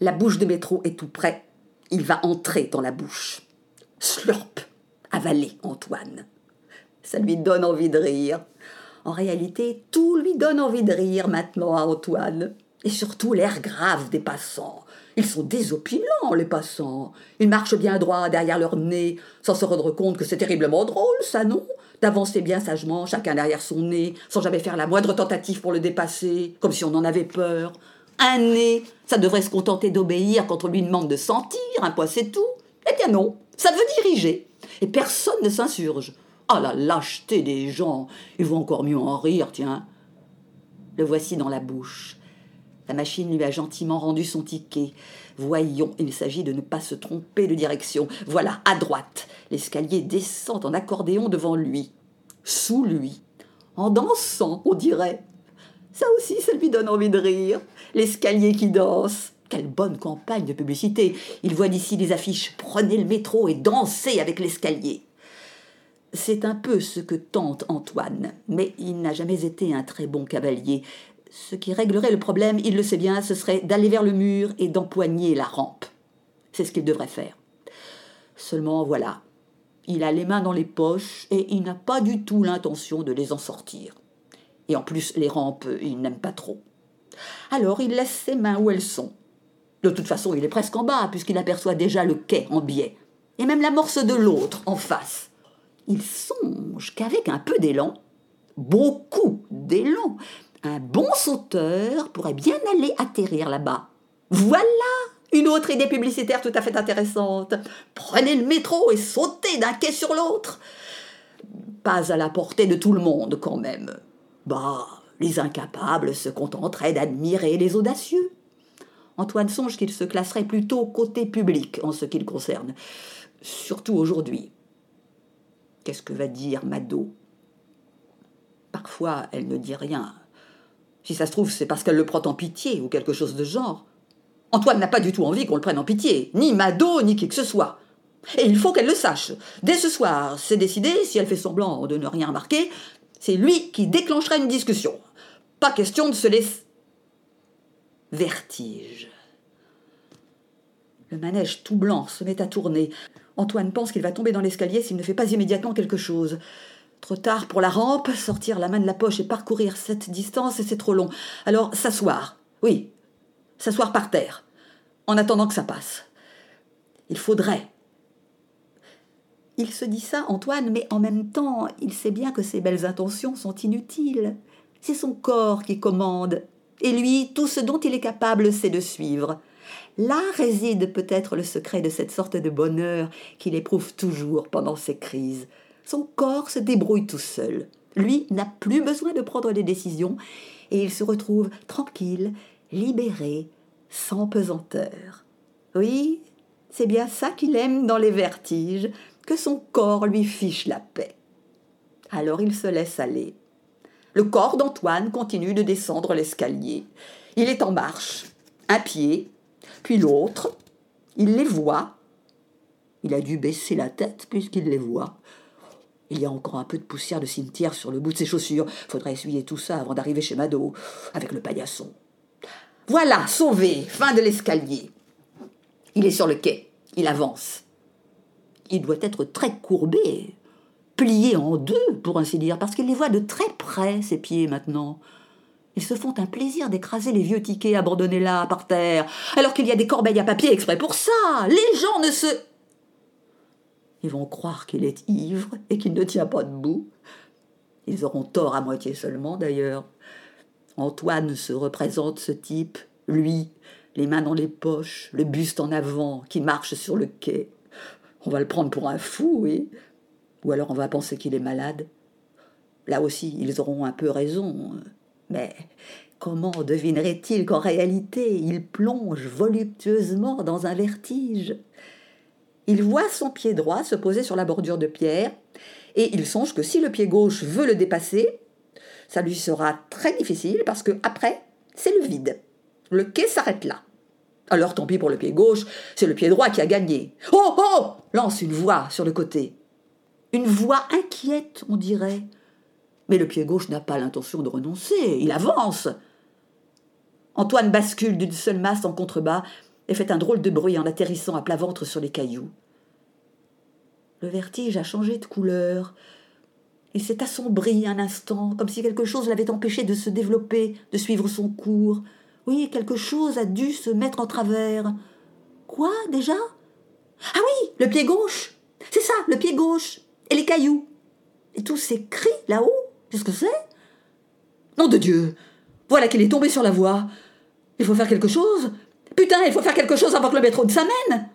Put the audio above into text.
La bouche de métro est tout près. Il va entrer dans la bouche. Slurp Avaler, Antoine. Ça lui donne envie de rire. En réalité, tout lui donne envie de rire maintenant à Antoine. Et surtout l'air grave des passants. Ils sont désopilants, les passants. Ils marchent bien droit derrière leur nez, sans se rendre compte que c'est terriblement drôle, ça, non? D'avancer bien sagement, chacun derrière son nez, sans jamais faire la moindre tentative pour le dépasser, comme si on en avait peur. Un nez, ça devrait se contenter d'obéir quand on lui demande de sentir, un point c'est tout. Eh bien non, ça veut diriger. Et personne ne s'insurge. Ah la lâcheté des gens Il vaut encore mieux en rire, tiens. Le voici dans la bouche. La machine lui a gentiment rendu son ticket. Voyons, il s'agit de ne pas se tromper de direction. Voilà, à droite. L'escalier descend en accordéon devant lui. Sous lui. En dansant, on dirait. Ça aussi, ça lui donne envie de rire. L'escalier qui danse. Quelle bonne campagne de publicité. Il voit d'ici des affiches Prenez le métro et dansez avec l'escalier. C'est un peu ce que tente Antoine, mais il n'a jamais été un très bon cavalier. Ce qui réglerait le problème, il le sait bien, ce serait d'aller vers le mur et d'empoigner la rampe. C'est ce qu'il devrait faire. Seulement voilà, il a les mains dans les poches et il n'a pas du tout l'intention de les en sortir. Et en plus, les rampes, il n'aime pas trop. Alors il laisse ses mains où elles sont. De toute façon, il est presque en bas, puisqu'il aperçoit déjà le quai en biais, et même l'amorce de l'autre en face il songe qu'avec un peu d'élan, beaucoup d'élan, un bon sauteur pourrait bien aller atterrir là-bas. Voilà une autre idée publicitaire tout à fait intéressante. Prenez le métro et sautez d'un quai sur l'autre. Pas à la portée de tout le monde quand même. Bah, les incapables se contenteraient d'admirer les audacieux. Antoine songe qu'il se classerait plutôt côté public en ce qui le concerne, surtout aujourd'hui. Qu'est-ce que va dire Mado? Parfois, elle ne dit rien. Si ça se trouve, c'est parce qu'elle le prend en pitié ou quelque chose de genre. Antoine n'a pas du tout envie qu'on le prenne en pitié, ni Mado, ni qui que ce soit. Et il faut qu'elle le sache. Dès ce soir, c'est décidé, si elle fait semblant de ne rien remarquer, c'est lui qui déclenchera une discussion. Pas question de se laisser. Vertige. Le manège tout blanc se met à tourner. Antoine pense qu'il va tomber dans l'escalier s'il ne fait pas immédiatement quelque chose. Trop tard pour la rampe, sortir la main de la poche et parcourir cette distance, c'est trop long. Alors s'asseoir. Oui, s'asseoir par terre, en attendant que ça passe. Il faudrait. Il se dit ça, Antoine, mais en même temps, il sait bien que ses belles intentions sont inutiles. C'est son corps qui commande. Et lui, tout ce dont il est capable, c'est de suivre. Là réside peut-être le secret de cette sorte de bonheur qu'il éprouve toujours pendant ses crises. Son corps se débrouille tout seul. Lui n'a plus besoin de prendre des décisions et il se retrouve tranquille, libéré, sans pesanteur. Oui, c'est bien ça qu'il aime dans les vertiges, que son corps lui fiche la paix. Alors il se laisse aller. Le corps d'Antoine continue de descendre l'escalier. Il est en marche, un pied, puis l'autre, il les voit. Il a dû baisser la tête puisqu'il les voit. Il y a encore un peu de poussière de cimetière sur le bout de ses chaussures. Faudrait essuyer tout ça avant d'arriver chez Mado, avec le paillasson. Voilà, sauvé, fin de l'escalier. Il est sur le quai, il avance. Il doit être très courbé, plié en deux, pour ainsi dire, parce qu'il les voit de très près, ses pieds maintenant. Ils se font un plaisir d'écraser les vieux tickets abandonnés là, par terre, alors qu'il y a des corbeilles à papier exprès pour ça. Les gens ne se... Ils vont croire qu'il est ivre et qu'il ne tient pas debout. Ils auront tort à moitié seulement, d'ailleurs. Antoine se représente ce type, lui, les mains dans les poches, le buste en avant, qui marche sur le quai. On va le prendre pour un fou, oui. Ou alors on va penser qu'il est malade. Là aussi, ils auront un peu raison. Mais comment devinerait-il qu'en réalité il plonge voluptueusement dans un vertige? Il voit son pied droit se poser sur la bordure de pierre, et il songe que si le pied gauche veut le dépasser, ça lui sera très difficile parce que après, c'est le vide. Le quai s'arrête là. Alors tant pis pour le pied gauche, c'est le pied droit qui a gagné. Oh oh lance une voix sur le côté. Une voix inquiète, on dirait, mais le pied gauche n'a pas l'intention de renoncer, il avance. Antoine bascule d'une seule masse en contrebas et fait un drôle de bruit en atterrissant à plat ventre sur les cailloux. Le vertige a changé de couleur. Il s'est assombri un instant, comme si quelque chose l'avait empêché de se développer, de suivre son cours. Oui, quelque chose a dû se mettre en travers. Quoi, déjà? Ah oui, le pied gauche! C'est ça, le pied gauche Et les cailloux. Et tous ces cris là-haut Qu'est-ce que c'est? Nom de Dieu! Voilà qu'il est tombé sur la voie. Il faut faire quelque chose. Putain, il faut faire quelque chose avant que le métro ne s'amène